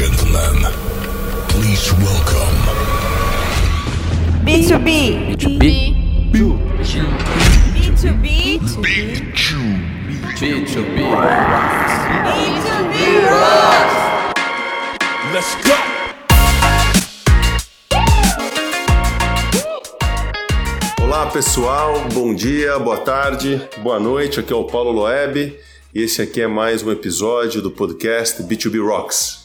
gentlemen, please welcome B2B. B2B. B2B. Big Chew. B2B. B2B rocks. Let's go. Olá pessoal, bom dia, boa tarde, boa noite. Aqui é o Paulo Loeb e esse aqui é mais um episódio do podcast B2B Rocks.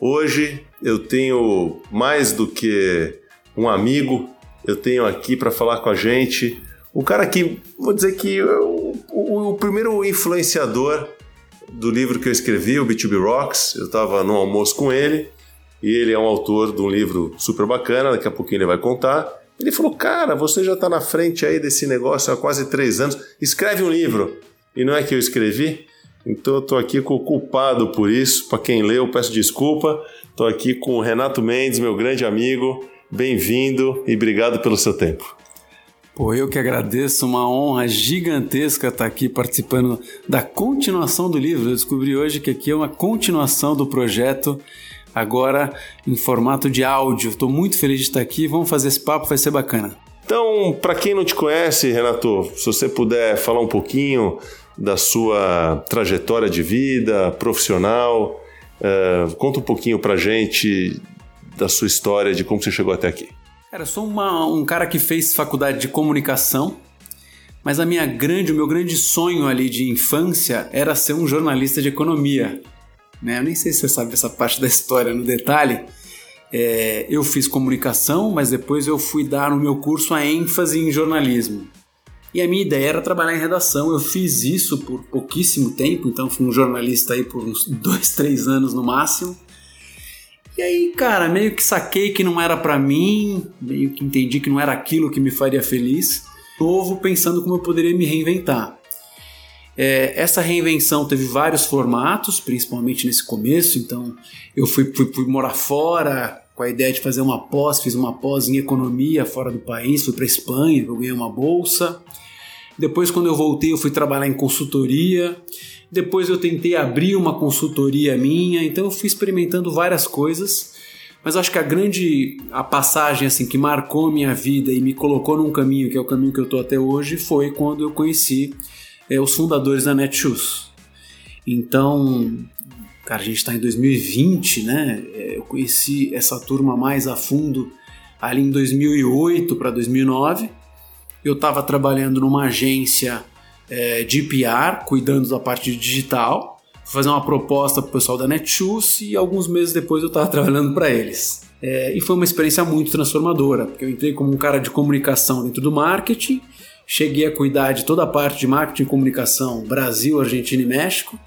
Hoje eu tenho mais do que um amigo, eu tenho aqui para falar com a gente um cara que, vou dizer que é o, o, o primeiro influenciador do livro que eu escrevi, o B2B Rocks. Eu estava no almoço com ele e ele é um autor de um livro super bacana, daqui a pouquinho ele vai contar. Ele falou: Cara, você já está na frente aí desse negócio há quase três anos, escreve um livro. E não é que eu escrevi? Então eu estou aqui com o culpado por isso. Para quem leu, peço desculpa. Estou aqui com o Renato Mendes, meu grande amigo. Bem-vindo e obrigado pelo seu tempo. Pô, eu que agradeço, uma honra gigantesca estar aqui participando da continuação do livro. Eu descobri hoje que aqui é uma continuação do projeto, agora em formato de áudio. Estou muito feliz de estar aqui, vamos fazer esse papo, vai ser bacana. Então, para quem não te conhece, Renato, se você puder falar um pouquinho da sua trajetória de vida profissional, uh, conta um pouquinho para gente da sua história, de como você chegou até aqui. Cara, eu sou uma, um cara que fez faculdade de comunicação, mas a minha grande, o meu grande sonho ali de infância era ser um jornalista de economia. Né? Eu nem sei se você sabe essa parte da história no detalhe. É, eu fiz comunicação, mas depois eu fui dar no meu curso a ênfase em jornalismo. E a minha ideia era trabalhar em redação. Eu fiz isso por pouquíssimo tempo, então fui um jornalista aí por uns dois, três anos no máximo. E aí, cara, meio que saquei que não era para mim, meio que entendi que não era aquilo que me faria feliz. Novo, pensando como eu poderia me reinventar. É, essa reinvenção teve vários formatos, principalmente nesse começo. Então, eu fui, fui, fui morar fora com a ideia de fazer uma pós, fiz uma pós em economia fora do país, fui para Espanha, eu ganhei uma bolsa. Depois, quando eu voltei, eu fui trabalhar em consultoria. Depois, eu tentei abrir uma consultoria minha. Então, eu fui experimentando várias coisas. Mas acho que a grande a passagem assim que marcou minha vida e me colocou num caminho que é o caminho que eu tô até hoje foi quando eu conheci é, os fundadores da Netshoes. Então, cara, a gente está em 2020, né? É, eu conheci essa turma mais a fundo ali em 2008 para 2009 eu estava trabalhando numa agência é, de PR, cuidando da parte digital, fazer uma proposta para o pessoal da Netshoes e alguns meses depois eu estava trabalhando para eles. É, e foi uma experiência muito transformadora, porque eu entrei como um cara de comunicação dentro do marketing, cheguei a cuidar de toda a parte de marketing e comunicação Brasil, Argentina e México.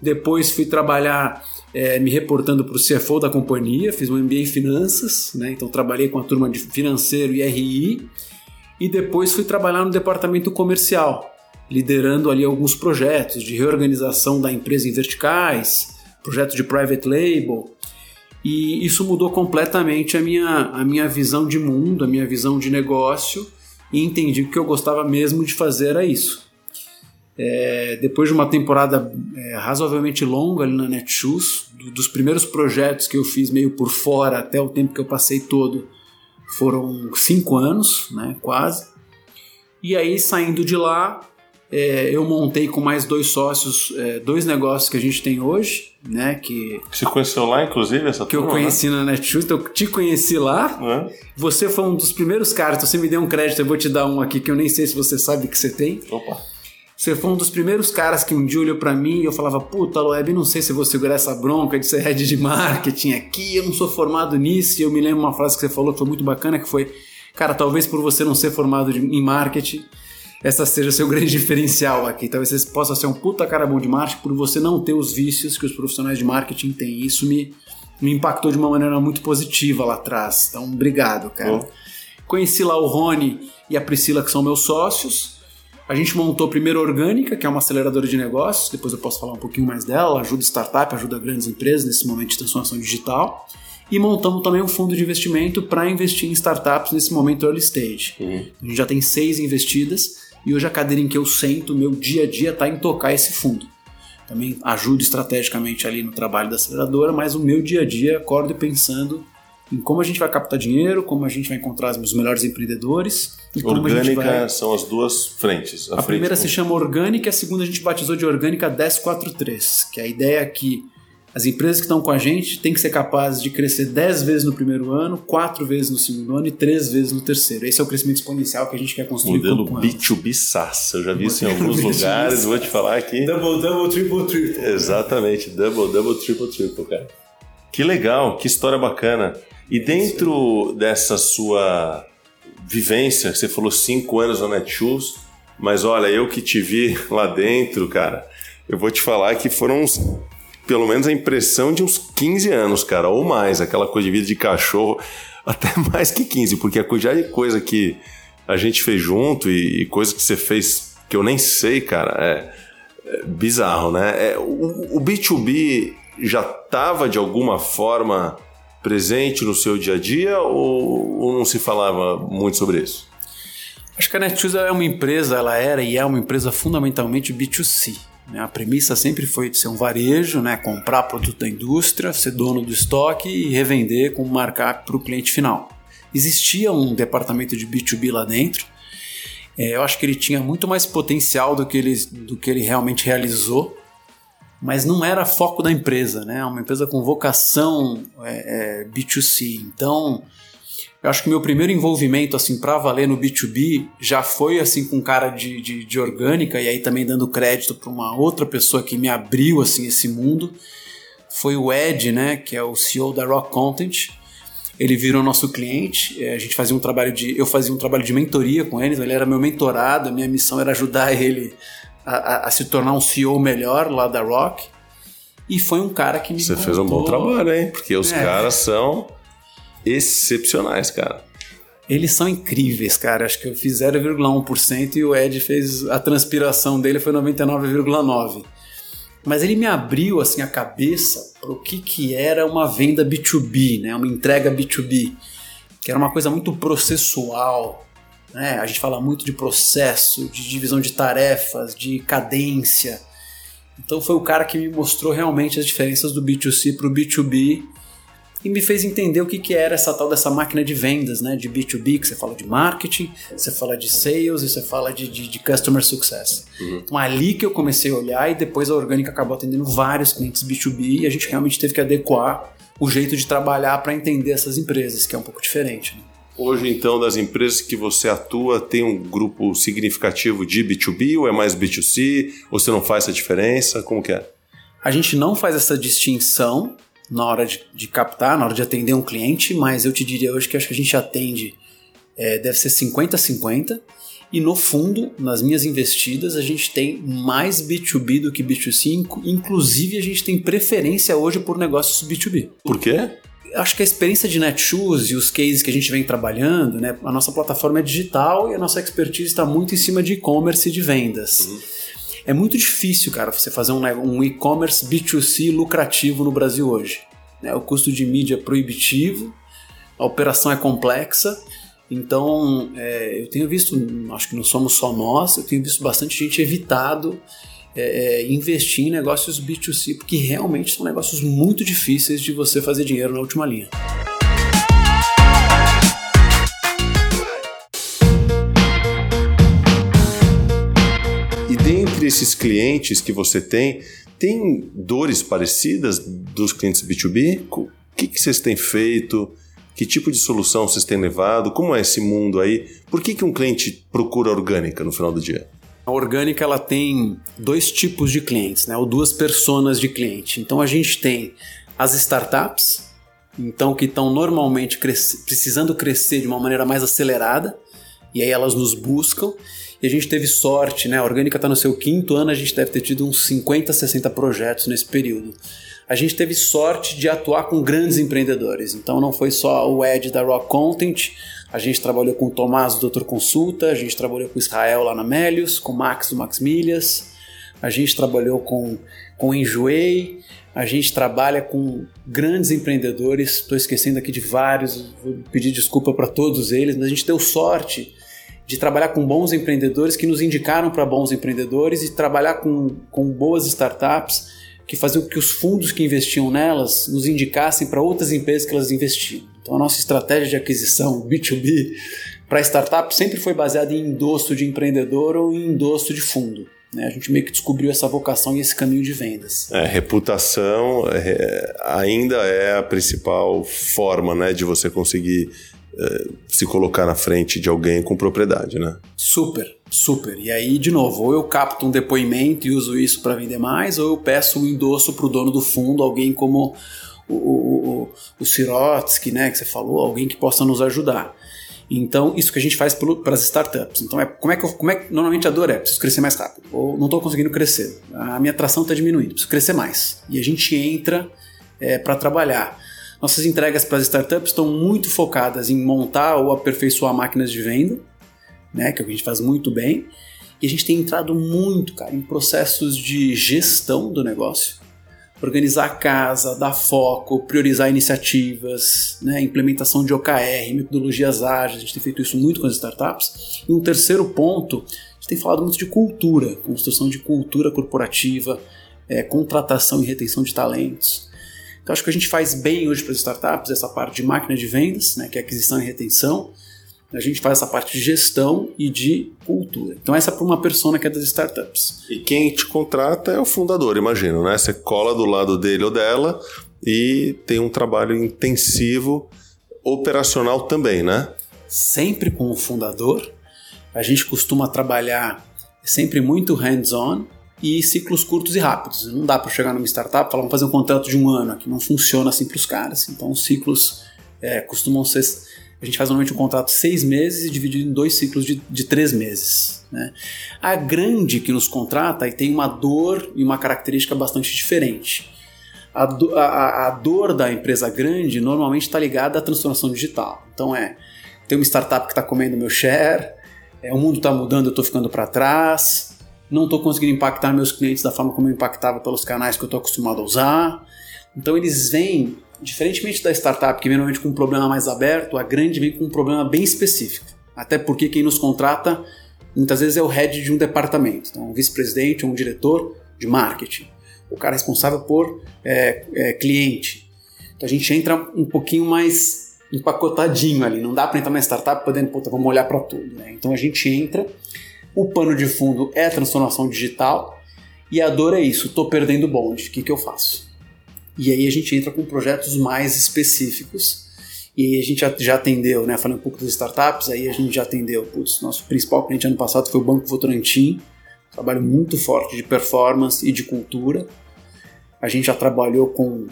Depois fui trabalhar é, me reportando para o CFO da companhia, fiz um MBA em finanças, né? então trabalhei com a turma de financeiro e RI e depois fui trabalhar no departamento comercial, liderando ali alguns projetos de reorganização da empresa em verticais, projetos de private label. E isso mudou completamente a minha, a minha visão de mundo, a minha visão de negócio e entendi que o que eu gostava mesmo de fazer era isso. É, depois de uma temporada é, razoavelmente longa ali na Netshoes, do, dos primeiros projetos que eu fiz meio por fora até o tempo que eu passei todo, foram cinco anos, né, quase. E aí, saindo de lá, é, eu montei com mais dois sócios é, dois negócios que a gente tem hoje, né? Que Você conheceu lá, inclusive, essa que eu turma, conheci na Netshoes, então eu te conheci lá. Né? Você foi um dos primeiros caras, então você me deu um crédito, eu vou te dar um aqui que eu nem sei se você sabe que você tem. Opa. Você foi um dos primeiros caras que um dia olhou pra mim e eu falava, puta, Loeb, não sei se eu vou segurar essa bronca de ser head de marketing aqui, eu não sou formado nisso. E eu me lembro uma frase que você falou que foi muito bacana, que foi, cara, talvez por você não ser formado de- em marketing, essa seja seu grande diferencial aqui. Talvez você possa ser um puta cara bom de marketing por você não ter os vícios que os profissionais de marketing têm. Isso me, me impactou de uma maneira muito positiva lá atrás. Então, obrigado, cara. Bom. Conheci lá o Rony e a Priscila, que são meus sócios. A gente montou primeiro a Orgânica, que é uma aceleradora de negócios, depois eu posso falar um pouquinho mais dela, Ela ajuda startup, ajuda grandes empresas nesse momento de transformação digital. E montamos também um fundo de investimento para investir em startups nesse momento early stage. A gente já tem seis investidas e hoje a cadeira em que eu sento, meu dia a dia, está em tocar esse fundo. também ajudo estrategicamente ali no trabalho da aceleradora, mas o meu dia a dia acordo pensando em como a gente vai captar dinheiro, como a gente vai encontrar os melhores empreendedores. E como a gente Orgânica vai... são as duas frentes. A frente primeira com- se chama Orgânica, a segunda a gente batizou de Orgânica 1043, que a ideia é que as empresas que estão com a gente têm que ser capazes de crescer 10 vezes no primeiro ano, 4 vezes no segundo ano e 3 vezes no terceiro. Esse é o crescimento exponencial que a gente quer construir Modelo com elas. B2B SaaS. Eu já vi isso em alguns B2B lugares, vou te falar aqui. Double, double, triple, triple. Exatamente, double, double, triple, triple, cara. Que legal, que história bacana. E dentro dessa sua vivência, você falou cinco anos na Netshoes, mas olha, eu que te vi lá dentro, cara, eu vou te falar que foram uns, pelo menos a impressão de uns 15 anos, cara, ou mais, aquela coisa de vida de cachorro, até mais que 15, porque a quantidade de coisa que a gente fez junto e, e coisa que você fez que eu nem sei, cara, é, é bizarro, né? É, o, o B2B já estava de alguma forma presente no seu dia a dia ou, ou não se falava muito sobre isso? Acho que a Netshoes é uma empresa, ela era e é uma empresa fundamentalmente B2C. né? A premissa sempre foi de ser um varejo, né? comprar produto da indústria, ser dono do estoque e revender com markup para o cliente final. Existia um departamento de B2B lá dentro. É, eu acho que ele tinha muito mais potencial do que ele, do que ele realmente realizou, mas não era foco da empresa, né? É uma empresa com vocação é, é, B2C. Então, eu acho que meu primeiro envolvimento, assim, para valer no B2B já foi, assim, com cara de, de, de orgânica, e aí também dando crédito para uma outra pessoa que me abriu, assim, esse mundo. Foi o Ed, né, que é o CEO da Rock Content. Ele virou nosso cliente, eh, a gente fazia um trabalho de... Eu fazia um trabalho de mentoria com ele, ele era meu mentorado, a minha missão era ajudar ele a, a- se tornar um CEO melhor lá da Rock. E foi um cara que me Você fez um bom contou- trabalho, hein? Porque os É. caras são excepcionais, cara. Eles são incríveis, cara. Acho que eu fiz 0,1% e o Ed fez. A transpiração dele foi 99,9%. Mas ele me abriu assim a cabeça para o que, que era uma venda B2B, né? uma entrega B2B, que era uma coisa muito processual. Né? A gente fala muito de processo, de divisão de tarefas, de cadência. Então foi o cara que me mostrou realmente as diferenças do B2C para o B2B e me fez entender o que, que era essa tal dessa máquina de vendas, né? De B2B, que você fala de marketing, você fala de sales e você fala de, de, de customer success. Então ali que eu comecei a olhar e depois a Orgânica acabou atendendo vários clientes B2B e a gente realmente teve que adequar o jeito de trabalhar para entender essas empresas, que é um pouco diferente. Né? Hoje, então, das empresas que você atua, tem um grupo significativo de B2B ou é mais B2C? Ou você não faz essa diferença? Como que é? A gente não faz essa distinção na hora de, de captar, na hora de atender um cliente, mas eu te diria hoje que acho que a gente atende, é, deve ser 50-50, e no fundo, nas minhas investidas, a gente tem mais B2B do que B2C, inc- inclusive a gente tem preferência hoje por negócios B2B. Por quê? Acho que a experiência de Netshoes e os cases que a gente vem trabalhando, né, a nossa plataforma é digital e a nossa expertise está muito em cima de e-commerce e de vendas. É muito difícil, cara, você fazer um, um e-commerce B2C lucrativo no Brasil hoje. né? O custo de mídia é proibitivo, a operação é complexa, então é, eu tenho visto, acho que não somos só nós, eu tenho visto bastante gente evitado é, é, investir em negócios B2C, porque realmente são negócios muito difíceis de você fazer dinheiro na última linha. E dentre esses clientes que você tem, tem dores parecidas dos clientes B2B? O que, que vocês têm feito? Que tipo de solução vocês têm levado? Como é esse mundo aí? Por que, que um cliente procura orgânica no final do dia? A orgânica ela tem dois tipos de clientes, né? ou duas personas de cliente. Então a gente tem as startups, então que estão normalmente precisando crescer de uma maneira mais acelerada, e aí elas nos buscam. E a gente teve sorte, né? A Orgânica está no seu quinto ano, a gente deve ter tido uns 50, 60 projetos nesse período. A gente teve sorte de atuar com grandes empreendedores. Então não foi só o Ed da Rock Content, a gente trabalhou com o Tomás do Doutor Consulta, a gente trabalhou com o Israel lá na Melius, com o Max do Max Milhas, a gente trabalhou com, com o Enjoei, a gente trabalha com grandes empreendedores, estou esquecendo aqui de vários, vou pedir desculpa para todos eles, mas a gente deu sorte de trabalhar com bons empreendedores que nos indicaram para bons empreendedores e trabalhar com, com boas startups que faziam com que os fundos que investiam nelas nos indicassem para outras empresas que elas investiam. Então a nossa estratégia de aquisição B2B para startup sempre foi baseada em endosso de empreendedor ou em endosso de fundo. Né? A gente meio que descobriu essa vocação e esse caminho de vendas. É, reputação é, ainda é a principal forma né, de você conseguir é, se colocar na frente de alguém com propriedade, né? Super, super. E aí, de novo, ou eu capto um depoimento e uso isso para vender mais, ou eu peço um endosso para o dono do fundo, alguém como o, o, o, o Sirotsky, né, que você falou, alguém que possa nos ajudar. Então, isso que a gente faz para as startups. Então, é, como é que eu, como é que normalmente a dor é? Preciso crescer mais rápido. Ou não estou conseguindo crescer. A minha atração está diminuindo. Preciso crescer mais. E a gente entra é, para trabalhar. Nossas entregas para as startups estão muito focadas em montar ou aperfeiçoar máquinas de venda, né, que é o que a gente faz muito bem. E a gente tem entrado muito, cara, em processos de gestão do negócio organizar a casa, dar foco, priorizar iniciativas, né, implementação de OKR, metodologias ágeis, a gente tem feito isso muito com as startups. E um terceiro ponto, a gente tem falado muito de cultura, construção de cultura corporativa, é, contratação e retenção de talentos. Então acho que a gente faz bem hoje para as startups essa parte de máquina de vendas, né, que é aquisição e retenção, a gente faz essa parte de gestão e de cultura. Então essa é para uma persona que é das startups. E quem te contrata é o fundador, imagino, né? Você cola do lado dele ou dela e tem um trabalho intensivo operacional também, né? Sempre com o fundador. A gente costuma trabalhar sempre muito hands-on e ciclos curtos e rápidos. Não dá para chegar numa startup e falar, vamos fazer um contrato de um ano aqui. Não funciona assim para os caras. Então, os ciclos é, costumam ser a gente faz normalmente um contrato de seis meses e dividido em dois ciclos de, de três meses. Né? A grande que nos contrata e tem uma dor e uma característica bastante diferente. A, do, a, a dor da empresa grande normalmente está ligada à transformação digital. Então é, tem uma startup que está comendo meu share, é, o mundo está mudando, eu estou ficando para trás, não estou conseguindo impactar meus clientes da forma como eu impactava pelos canais que eu estou acostumado a usar. Então eles vêm Diferentemente da startup, que vem normalmente com um problema mais aberto, a grande vem com um problema bem específico. Até porque quem nos contrata muitas vezes é o head de um departamento, então um vice-presidente ou um diretor de marketing, o cara responsável por é, é, cliente. Então a gente entra um pouquinho mais empacotadinho ali, não dá para entrar na startup podendo, puta, vamos olhar para tudo. Né? Então a gente entra, o pano de fundo é a transformação digital e a dor é isso, estou perdendo o bonde, o que, que eu faço? E aí a gente entra com projetos mais específicos. E aí a gente já, atendeu, né? Falando um pouco das startups, aí a gente já atendeu. Putz, nosso principal cliente ano passado foi o Banco Votorantim. Trabalho muito forte de performance e de cultura. A gente já trabalhou com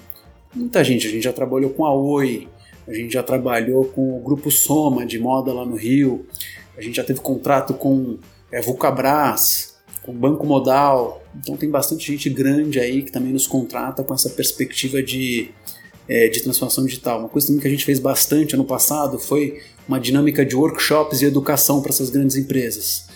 muita gente, a gente já trabalhou com a Oi, a gente já trabalhou com o Grupo Soma de moda lá no Rio, a gente já teve contrato com é, Vulcabras, com Banco Modal. Então tem bastante gente grande aí que também nos contrata com essa perspectiva de, é, de transformação digital. Uma coisa também que a gente fez bastante ano passado foi uma dinâmica de workshops e educação para essas grandes empresas.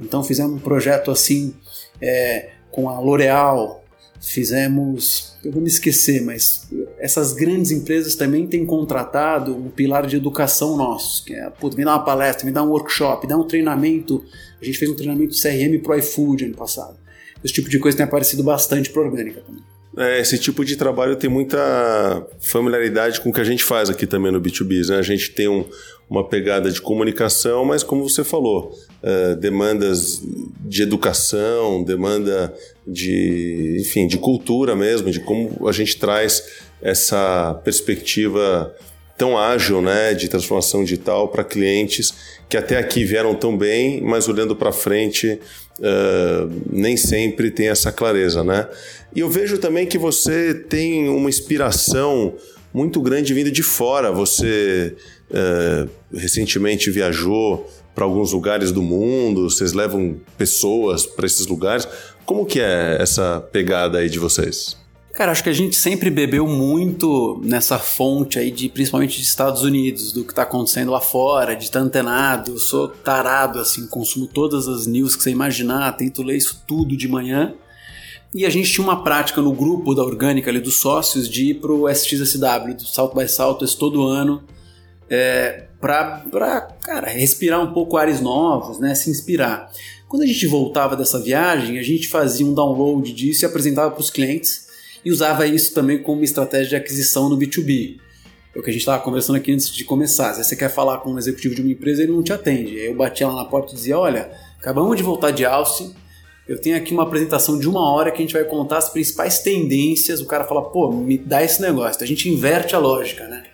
Então fizemos um projeto assim é, com a L'Oréal, fizemos, eu vou me esquecer, mas essas grandes empresas também têm contratado um pilar de educação nosso, que é, putz, me dá uma palestra, me dá um workshop, me dá um treinamento. A gente fez um treinamento CRM pro iFood ano passado. Esse tipo de coisa tem aparecido bastante pro Orgânica também. É, esse tipo de trabalho tem muita familiaridade com o que a gente faz aqui também no B2B. Né? A gente tem um, uma pegada de comunicação, mas como você falou, uh, demandas de educação, demanda de, enfim, de cultura mesmo, de como a gente traz essa perspectiva tão ágil, né, de transformação digital para clientes que até aqui vieram tão bem, mas olhando para frente uh, nem sempre tem essa clareza, né? E eu vejo também que você tem uma inspiração muito grande vindo de fora. Você uh, recentemente viajou para alguns lugares do mundo, vocês levam pessoas para esses lugares. Como que é essa pegada aí de vocês? Cara, acho que a gente sempre bebeu muito nessa fonte aí de principalmente de Estados Unidos, do que está acontecendo lá fora, de estar antenado. Eu sou tarado, assim, consumo todas as news que você imaginar, tento ler isso tudo de manhã. E a gente tinha uma prática no grupo da Orgânica ali dos sócios de ir pro SXSW, do Salto by Salto, todo ano, é, para, cara, respirar um pouco ares novos, né, se inspirar. Quando a gente voltava dessa viagem, a gente fazia um download disso e apresentava para os clientes e usava isso também como estratégia de aquisição no B2B. É o que a gente estava conversando aqui antes de começar. Se você quer falar com um executivo de uma empresa, ele não te atende. Aí eu batia lá na porta e dizia: Olha, acabamos de voltar de Austin, eu tenho aqui uma apresentação de uma hora que a gente vai contar as principais tendências. O cara fala: Pô, me dá esse negócio. Então a gente inverte a lógica, né?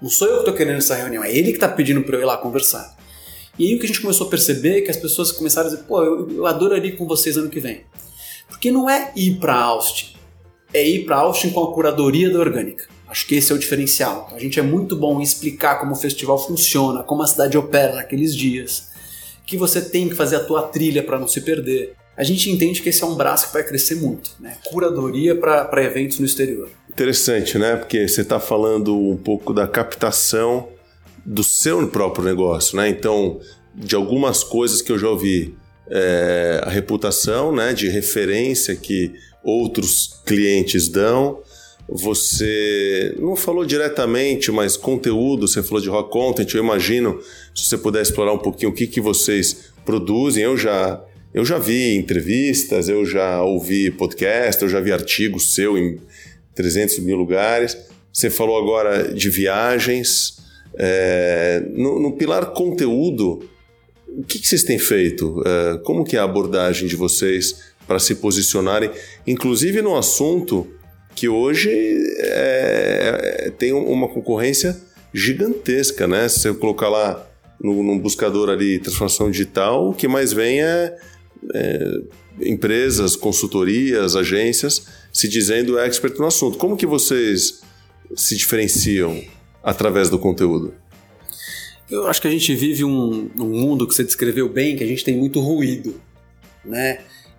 Não sou eu que estou querendo essa reunião, é ele que está pedindo para eu ir lá conversar. E aí o que a gente começou a perceber é que as pessoas começaram a dizer: Pô, eu, eu adoraria ir com vocês ano que vem. Porque não é ir para Austin, é ir para Austin com a curadoria da orgânica. Acho que esse é o diferencial. A gente é muito bom em explicar como o festival funciona, como a cidade opera naqueles dias, que você tem que fazer a tua trilha para não se perder. A gente entende que esse é um braço que vai crescer muito, né? Curadoria para eventos no exterior. Interessante, né? Porque você está falando um pouco da captação do seu próprio negócio, né? Então, de algumas coisas que eu já ouvi, é, a reputação, né, de referência que outros clientes dão, você não falou diretamente, mas conteúdo, você falou de rock content, eu imagino, se você puder explorar um pouquinho o que, que vocês produzem, eu já, eu já vi entrevistas, eu já ouvi podcast, eu já vi artigos seu em 300 mil lugares, você falou agora de viagens, é, no, no, pilar conteúdo, o que, que vocês têm feito? É, como que é a abordagem de vocês para se posicionarem, inclusive no assunto que hoje é, tem uma concorrência gigantesca, né? Se você colocar lá no, no, buscador ali transformação digital, o que mais vem é, é, empresas, consultorias, agências se dizendo expert no assunto. Como que vocês se diferenciam através do conteúdo? Eu acho que a gente vive um, um mundo que você descreveu bem, que a gente tem muito ruído, né?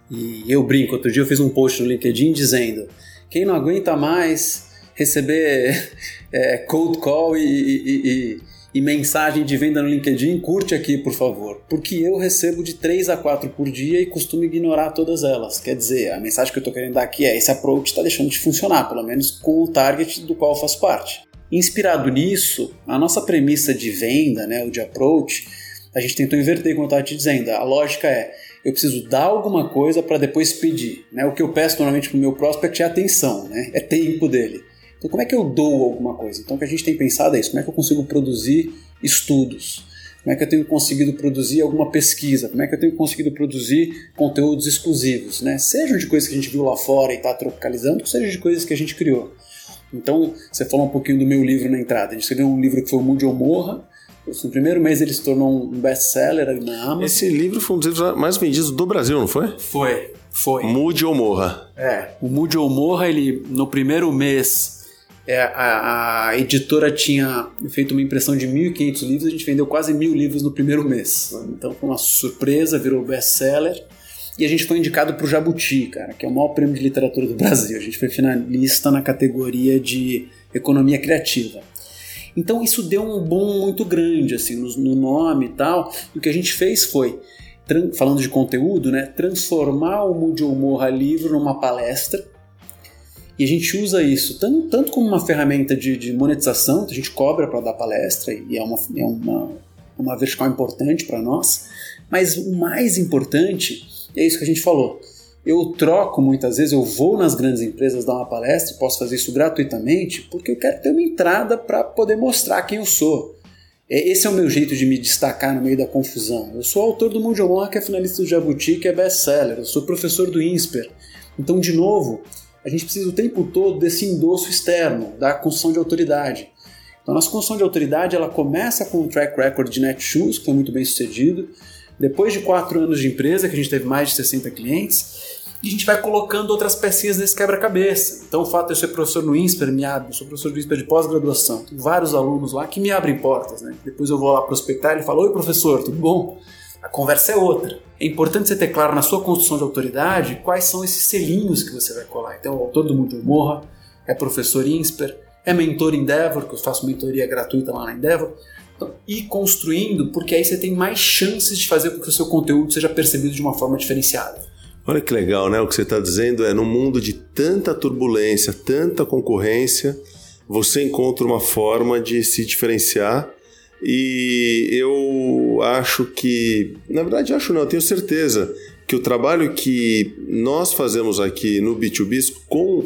E eu brinco, outro dia eu fiz um post no LinkedIn dizendo quem não aguenta mais receber é, cold call e, e, e, e, mensagem de venda no LinkedIn, curte aqui, por favor. Porque eu recebo de 3 a 4 por dia e costumo ignorar todas elas. Quer dizer, a mensagem que eu estou querendo dar aqui é esse approach está deixando de funcionar, pelo menos com o target do qual eu faço parte. Inspirado nisso, a nossa premissa de venda, né, o de approach, a gente tentou inverter, como eu estava te dizendo. A lógica é eu preciso dar alguma coisa para depois pedir. Né? O que eu peço normalmente para o meu prospect é atenção, né? é tempo dele. Então, como é que eu dou alguma coisa? Então, o que a gente tem pensado é isso: como é que eu consigo produzir estudos? Como é que eu tenho conseguido produzir alguma pesquisa? Como é que eu tenho conseguido produzir conteúdos exclusivos? Né? Sejam de coisas que a gente viu lá fora e está tropicalizando, seja de coisas que a gente criou. Então, você falou um pouquinho do meu livro na entrada. A gente escreveu um livro que foi o Mude ou Morra, no primeiro mês ele se tornou um best-seller na Amazon. Esse livro foi um dos livros mais vendidos do Brasil, não foi? Foi, foi. Mude ou Morra. É, o Mude ou Morra, ele no primeiro mês é, a, a, editora tinha feito uma impressão de 1.500 livros, a gente vendeu quase mil livros no primeiro mês. Então foi uma surpresa, virou best-seller. E a gente foi indicado para o Jabuti, cara, que é o maior prêmio de literatura do Brasil. A gente foi finalista na categoria de economia criativa. Então isso deu um boom muito grande assim no, no nome e tal. E o que a gente fez foi, falando de conteúdo, né, transformar o Moody Morra livro numa palestra. E a gente usa isso tanto, tanto como uma ferramenta de, de monetização, a gente cobra para dar palestra e é uma, é uma, uma vertical importante para nós. Mas o mais importante é isso que a gente falou eu troco muitas vezes, eu vou nas grandes empresas dar uma palestra, posso fazer isso gratuitamente, porque eu quero ter uma entrada para poder mostrar quem eu sou. É, esse é o meu jeito de me destacar no meio da confusão. Eu sou autor do Mundo Honra, que é finalista do Jabuti, que é best-seller. Eu sou professor do INSPER. Então, de novo, a gente precisa o tempo todo desse endosso externo, da construção de autoridade. Então, a nossa construção de autoridade ela começa com um track record de Netshoes, que foi muito bem sucedido. Depois de quatro anos de empresa, que a gente teve mais de 60 clientes, e a gente vai colocando outras pecinhas nesse quebra-cabeça. Então, o fato de eu ser professor no INSPER me abre, eu sou professor do INSPER de pós-graduação, tenho vários alunos lá que me abrem portas. Né? Depois eu vou lá prospectar e ele fala: Oi, professor, tudo bom? A conversa é outra. É importante você ter claro na sua construção de autoridade quais são esses selinhos que você vai colar. Então, o autor do Mundo Morra é professor INSPER, é mentor Endeavor, que eu faço mentoria gratuita lá na Endeavor. Então, ir construindo, porque aí você tem mais chances de fazer com que o seu conteúdo seja percebido de uma forma diferenciada. Olha que legal, né? O que você está dizendo é, no mundo de tanta turbulência, tanta concorrência, você encontra uma forma de se diferenciar E eu acho que, na verdade, acho não, tenho certeza que o trabalho que nós fazemos aqui no B2B com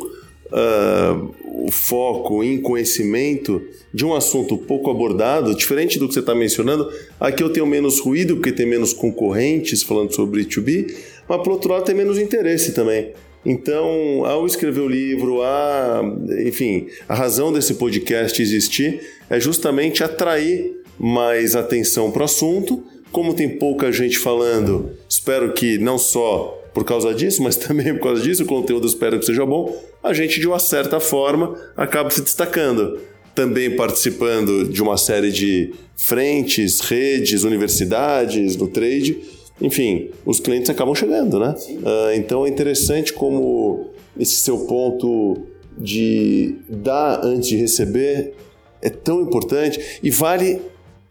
uh, o foco em conhecimento de um assunto pouco abordado, diferente do que você está mencionando, aqui eu tenho menos ruído porque tem menos concorrentes falando sobre B2B, mas por outro lado tem menos interesse também. Então, ao escrever o livro, a, enfim, a razão desse podcast existir é justamente atrair mais atenção para o assunto. Como tem pouca gente falando, espero que não só por causa disso, mas também por causa disso, o conteúdo espero que seja bom, a gente de uma certa forma acaba se destacando. Também participando de uma série de frentes, redes, universidades, no trade. Enfim, os clientes acabam chegando, né? Uh, então é interessante como esse seu ponto de dar antes de receber é tão importante e vale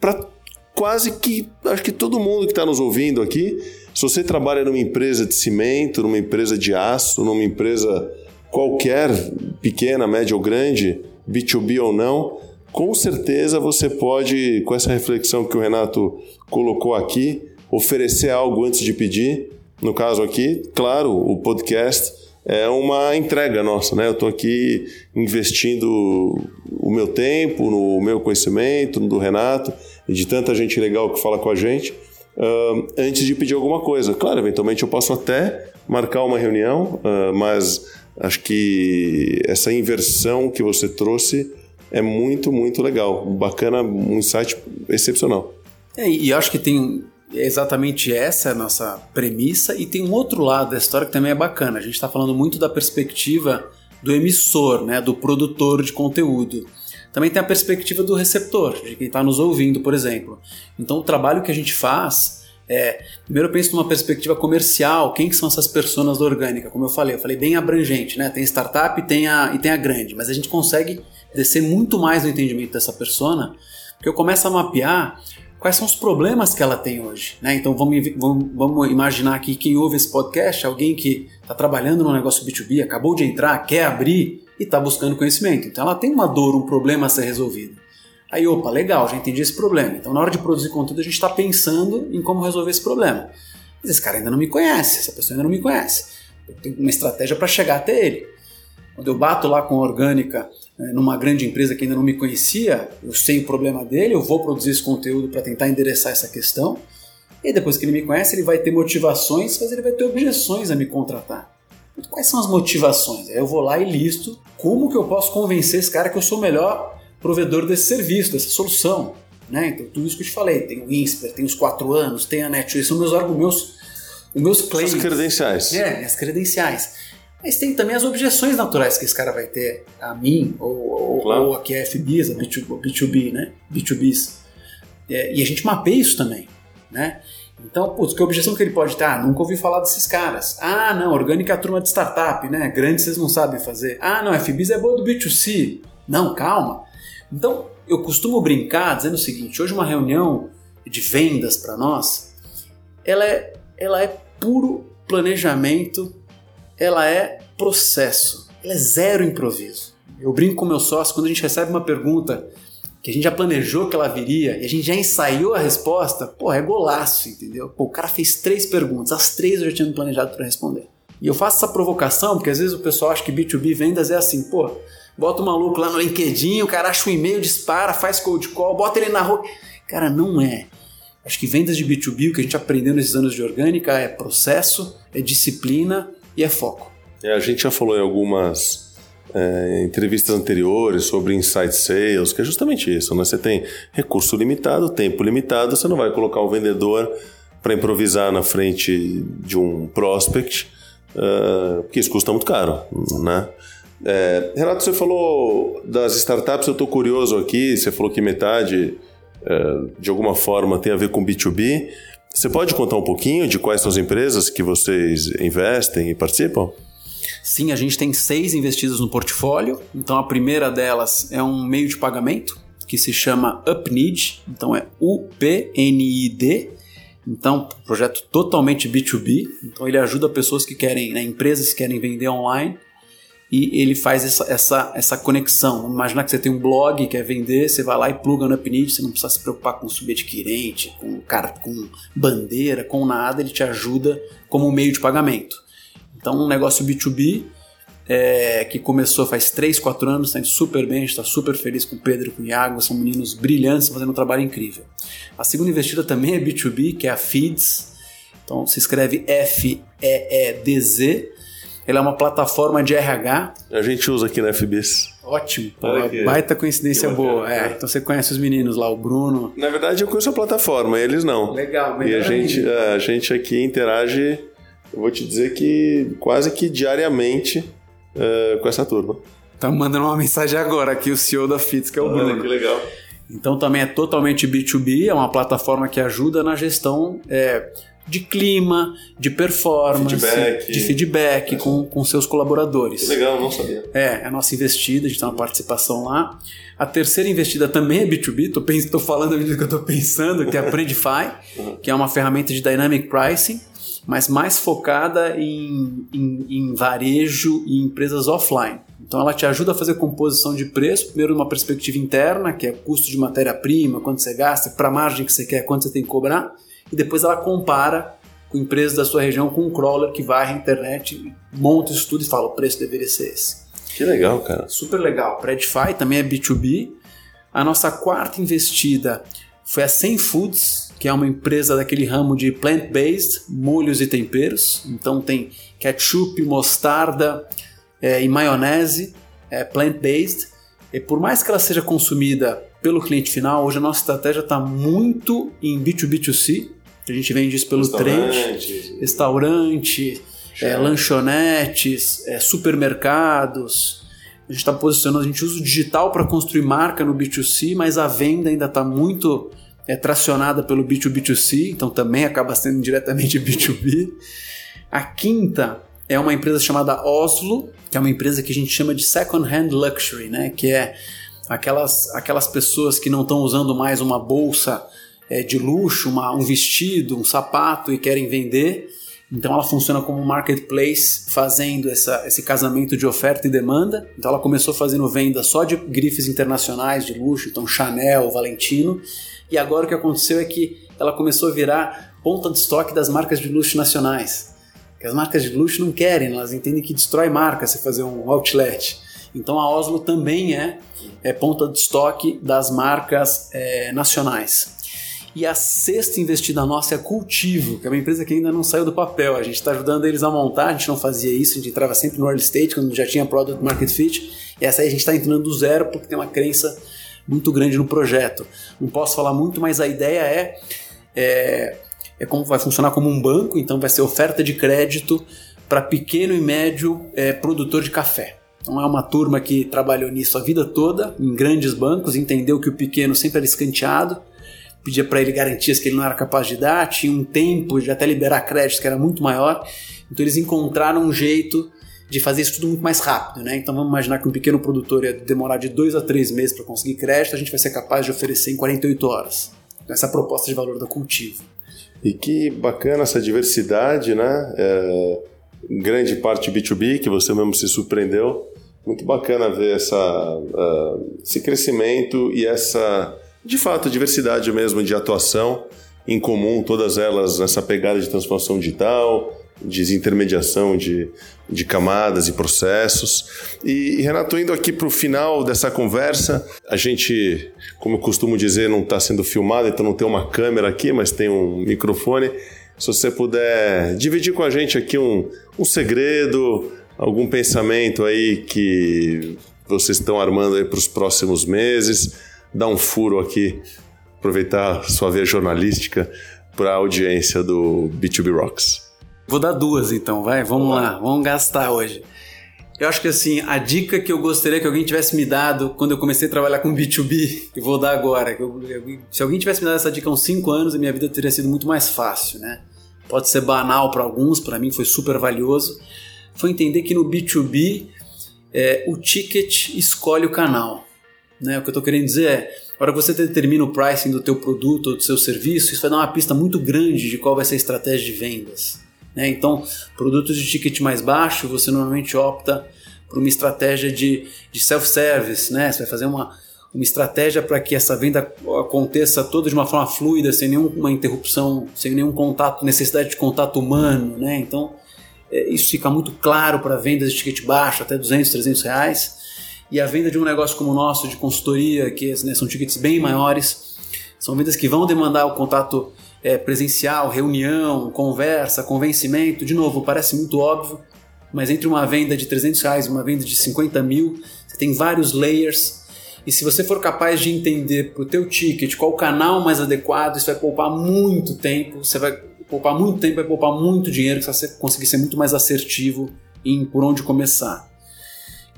para quase que acho que todo mundo que está nos ouvindo aqui. Se você trabalha numa empresa de cimento, numa empresa de aço, numa empresa qualquer, pequena, média ou grande, B2B ou não, com certeza você pode, com essa reflexão que o Renato colocou aqui, oferecer algo antes de pedir. No caso aqui, claro, o podcast é uma entrega nossa, né? Eu estou aqui investindo o meu tempo, no meu conhecimento, no do Renato e de tanta gente legal que fala com a gente, uh, antes de pedir alguma coisa. Claro, eventualmente eu posso até marcar uma reunião, uh, mas acho que essa inversão que você trouxe é muito, muito legal. Bacana, um insight excepcional. É, e acho que tem exatamente essa é a nossa premissa e tem um outro lado da história que também é bacana. A gente está falando muito da perspectiva do emissor, né, do produtor de conteúdo. Também tem a perspectiva do receptor, de quem está nos ouvindo, por exemplo. Então, o trabalho que a gente faz é. Primeiro, eu penso numa perspectiva comercial, quem que são essas pessoas da orgânica? Como eu falei, eu falei bem abrangente, né? Tem startup e tem a, e tem a grande, mas a gente consegue descer muito mais no entendimento dessa persona, porque eu começo a mapear quais são os problemas que ela tem hoje. Né? Então vamos, vamos, vamos imaginar aqui quem ouve esse podcast, alguém que está trabalhando no negócio B2B, acabou de entrar, quer abrir e está buscando conhecimento. Então ela tem uma dor, um problema a ser resolvido. Aí, opa, legal, já entendi esse problema. Então na hora de produzir conteúdo a gente está pensando em como resolver esse problema. Mas esse cara ainda não me conhece, essa pessoa ainda não me conhece. Eu tenho uma estratégia para chegar até ele. Quando eu bato lá com a orgânica né, numa grande empresa que ainda não me conhecia, eu sei o problema dele, eu vou produzir esse conteúdo para tentar endereçar essa questão. E depois que ele me conhece, ele vai ter motivações, mas ele vai ter objeções a me contratar. Quais são as motivações? Aí eu vou lá e listo como que eu posso convencer esse cara que eu sou o melhor provedor desse serviço, dessa solução. Né? Então, tudo isso que eu te falei, tem o INSPER, tem os quatro anos, tem a NetWay, são meus argumentos, os meus claims. As credenciais. É, minhas credenciais. Mas tem também as objeções naturais que esse cara vai ter a mim, ou, claro. ou a FBs, a B2, B2B, né? B2Bs. É, e a gente mapeia isso também, né? Então, putz, que objeção que ele pode ter? Ah, nunca ouvi falar desses caras. Ah, não, orgânica é a turma de startup, né? Grande vocês não sabem fazer. Ah, não, FBs é boa do B2C. Não, calma. Então, eu costumo brincar dizendo o seguinte, hoje uma reunião de vendas para nós, ela é, ela é puro planejamento ela é processo, ela é zero improviso. Eu brinco com meu sócio quando a gente recebe uma pergunta que a gente já planejou que ela viria e a gente já ensaiou a resposta, pô, é golaço, entendeu? Pô, o cara fez três perguntas, as três eu já tinha planejado para responder. E eu faço essa provocação porque às vezes o pessoal acha que B2B vendas é assim, pô, bota o maluco lá no LinkedIn, o cara acha um e-mail, dispara, faz cold call, bota ele na rua. Cara, não é. Acho que vendas de B2B, o que a gente aprendeu nesses anos de orgânica é processo, é disciplina e é foco. É, a gente já falou em algumas é, entrevistas anteriores sobre inside sales, que é justamente isso, né? Você tem recurso limitado, tempo limitado, você não vai colocar o vendedor para improvisar na frente de um prospect, uh, porque isso custa muito caro, né? É, Renato, você falou das startups, eu estou curioso aqui, você falou que metade, é, de alguma forma, tem a ver com B2B. Você pode contar um pouquinho de quais são as empresas que vocês investem e participam? Sim, a gente tem seis investidas no portfólio. Então a primeira delas é um meio de pagamento que se chama UpNid, então é U-P-N-I-D. Então, projeto totalmente B2B. Então ele ajuda pessoas que querem, né, empresas que querem vender online. e ele faz essa, essa, essa conexão. Imaginar que você tem um blog, quer vender, você vai lá e pluga no Upnid, você não precisa se preocupar com subadquirente, com, com bandeira, com nada, ele te ajuda como meio de pagamento. Então, um negócio B2B é, que começou faz 3, 4 anos, está indo super bem, a gente está super feliz com o Pedro e com o Iago, são meninos brilhantes, fazendo um trabalho incrível. A segunda investida também é B2B, que é a Feeds, então se escreve F-E-E-D-Z, ela é uma plataforma de RH. A gente usa aqui na FBs. Ótimo, baita coincidência boa. É, então você conhece os meninos lá, o Bruno. Na verdade, eu conheço a plataforma, eles não. Legal, E a gente, a gente aqui interage, eu vou te dizer que quase que diariamente uh, com essa turma. Tá mandando uma mensagem agora aqui, o CEO da FITS, que é o Bruno. Olha, que legal. Então também é totalmente B2B, é uma plataforma que ajuda na gestão é, de clima, de performance, feedback. de feedback com, com seus colaboradores. Que legal, não sabia. É, é a nossa investida, a gente tem uma participação lá. A terceira investida também é B2B, tô, tô falando a medida que eu estou pensando, que é a Predify, uhum. que é uma ferramenta de Dynamic Pricing, mas mais focada em, em, em varejo e empresas offline. Então ela te ajuda a fazer composição de preço, primeiro numa perspectiva interna, que é custo de matéria-prima, quanto você gasta, para a margem que você quer, quanto você tem que cobrar, e depois ela compara com empresas da sua região com um crawler que vai à internet, monta isso tudo e fala o preço deveria ser esse. Que legal, cara. Super legal. Predify também é B2B. A nossa quarta investida foi a 100 Foods, que é uma empresa daquele ramo de plant-based, molhos e temperos. Então tem ketchup, mostarda é, e maionese, é, plant-based. E por mais que ela seja consumida pelo cliente final, hoje a nossa estratégia está muito em B2B2C, a gente vende isso pelo trade, restaurante, é, lanchonetes, é, supermercados. A gente está posicionando, a gente usa o digital para construir marca no B2C, mas a venda ainda está muito é, tracionada pelo B2B2C, então também acaba sendo diretamente B2B. A quinta é uma empresa chamada Oslo, que é uma empresa que a gente chama de second hand luxury, né? que é aquelas, aquelas pessoas que não estão usando mais uma bolsa é, de luxo, uma, um vestido, um sapato e querem vender. Então ela funciona como marketplace, fazendo essa, esse casamento de oferta e demanda. Então ela começou fazendo venda só de grifes internacionais de luxo, então Chanel, Valentino. E agora o que aconteceu é que ela começou a virar ponta de estoque das marcas de luxo nacionais. Que as marcas de luxo não querem, elas entendem que destrói marca se fazer um outlet. Então a Oslo também é, é ponta de estoque das marcas é, nacionais. E a sexta investida nossa é Cultivo, que é uma empresa que ainda não saiu do papel. A gente está ajudando eles a montar, a gente não fazia isso, a gente entrava sempre no early stage, quando já tinha product market fit. E essa aí a gente está entrando do zero porque tem uma crença muito grande no projeto. Não posso falar muito, mas a ideia é, é, é como vai funcionar como um banco, então vai ser oferta de crédito para pequeno e médio é, produtor de café. Então é uma turma que trabalhou nisso a vida toda, em grandes bancos, entendeu que o pequeno sempre era escanteado, pedia para ele garantias que ele não era capaz de dar, tinha um tempo de até liberar créditos que era muito maior. Então eles encontraram um jeito de fazer isso tudo muito mais rápido, né? Então vamos imaginar que um pequeno produtor ia demorar de dois a três meses para conseguir crédito, a gente vai ser capaz de oferecer em 48 horas. Então, essa é a proposta de valor da cultivo. E que bacana essa diversidade, né? É, grande parte B2B, que você mesmo se surpreendeu. Muito bacana ver essa, uh, esse crescimento e essa de fato, diversidade mesmo de atuação em comum, todas elas nessa pegada de transformação digital, desintermediação de, de camadas e processos. E, e Renato, indo aqui para o final dessa conversa, a gente, como eu costumo dizer, não está sendo filmado, então não tem uma câmera aqui, mas tem um microfone. Se você puder dividir com a gente aqui um, um segredo, algum pensamento aí que vocês estão armando aí para os próximos meses dar um furo aqui, aproveitar sua via jornalística para a audiência do B2B Rocks. Vou dar duas então, vai, vamos lá, vamos gastar hoje. Eu acho que assim, a dica que eu gostaria que alguém tivesse me dado quando eu comecei a trabalhar com B2B, que vou dar agora, eu, se alguém tivesse me dado essa dica há uns 5 anos, a minha vida teria sido muito mais fácil, né? Pode ser banal para alguns, para mim foi super valioso. Foi entender que no B2B é, o ticket escolhe o canal. Né? O que eu estou querendo dizer é, a hora que você determina o pricing do teu produto ou do seu serviço, isso vai dar uma pista muito grande de qual vai ser a estratégia de vendas. Né? Então, produtos de ticket mais baixo, você normalmente opta para uma estratégia de, de self-service, né? Você vai fazer uma, uma estratégia para que essa venda aconteça toda de uma forma fluida, sem nenhuma interrupção, sem nenhum contato, necessidade de contato humano, né? Então, é, isso fica muito claro para vendas de ticket baixo, até 200, 300 reais. E a venda de um negócio como o nosso, de consultoria, que né, são tickets bem maiores, são vendas que vão demandar o contato é, presencial, reunião, conversa, convencimento. De novo, parece muito óbvio, mas entre uma venda de 300 reais e uma venda de 50 mil, você tem vários layers e se você for capaz de entender para o teu ticket qual o canal mais adequado, isso vai poupar muito tempo, você vai poupar muito tempo, vai poupar muito dinheiro, você vai conseguir ser muito mais assertivo em por onde começar.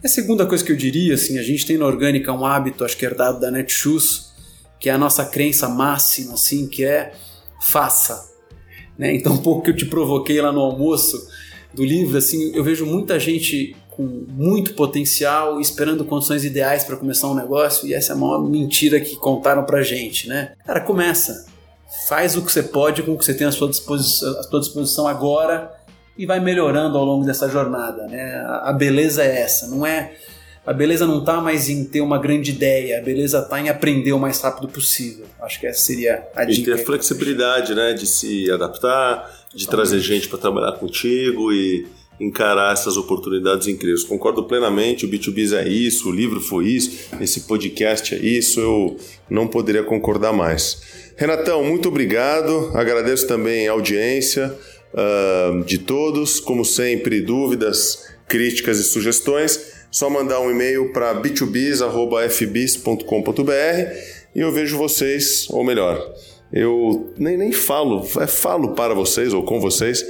E a segunda coisa que eu diria, assim, a gente tem na Orgânica um hábito, acho que herdado da Netshoes, que é a nossa crença máxima, assim, que é faça. Né? Então, um pouco que eu te provoquei lá no almoço do livro, assim, eu vejo muita gente com muito potencial, esperando condições ideais para começar um negócio, e essa é a maior mentira que contaram pra gente, né? Cara, começa. Faz o que você pode com o que você tem à sua disposição, à sua disposição agora e vai melhorando ao longo dessa jornada, né? A beleza é essa, não é a beleza não está mais em ter uma grande ideia, a beleza está em aprender o mais rápido possível. Acho que essa seria a dica. E ter a flexibilidade, né, de se adaptar, de trazer gente para trabalhar contigo e encarar essas oportunidades incríveis. Concordo plenamente, o B2B é isso, o livro foi isso, esse podcast é isso, eu não poderia concordar mais. Renatão, muito obrigado, agradeço também a audiência uh, de todos, como sempre, dúvidas, críticas e sugestões, só mandar um e-mail para b2bis.fbis.com.br e eu vejo vocês, ou melhor, eu nem, nem falo, é, falo para vocês ou com vocês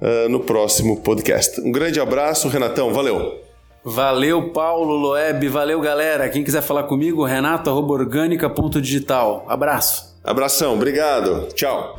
uh, no próximo podcast. Um grande abraço, Renatão, valeu! Valeu, Paulo Loeb, valeu, galera. Quem quiser falar comigo, renato.orgânica.digital. Abraço. Abração, obrigado. Tchau.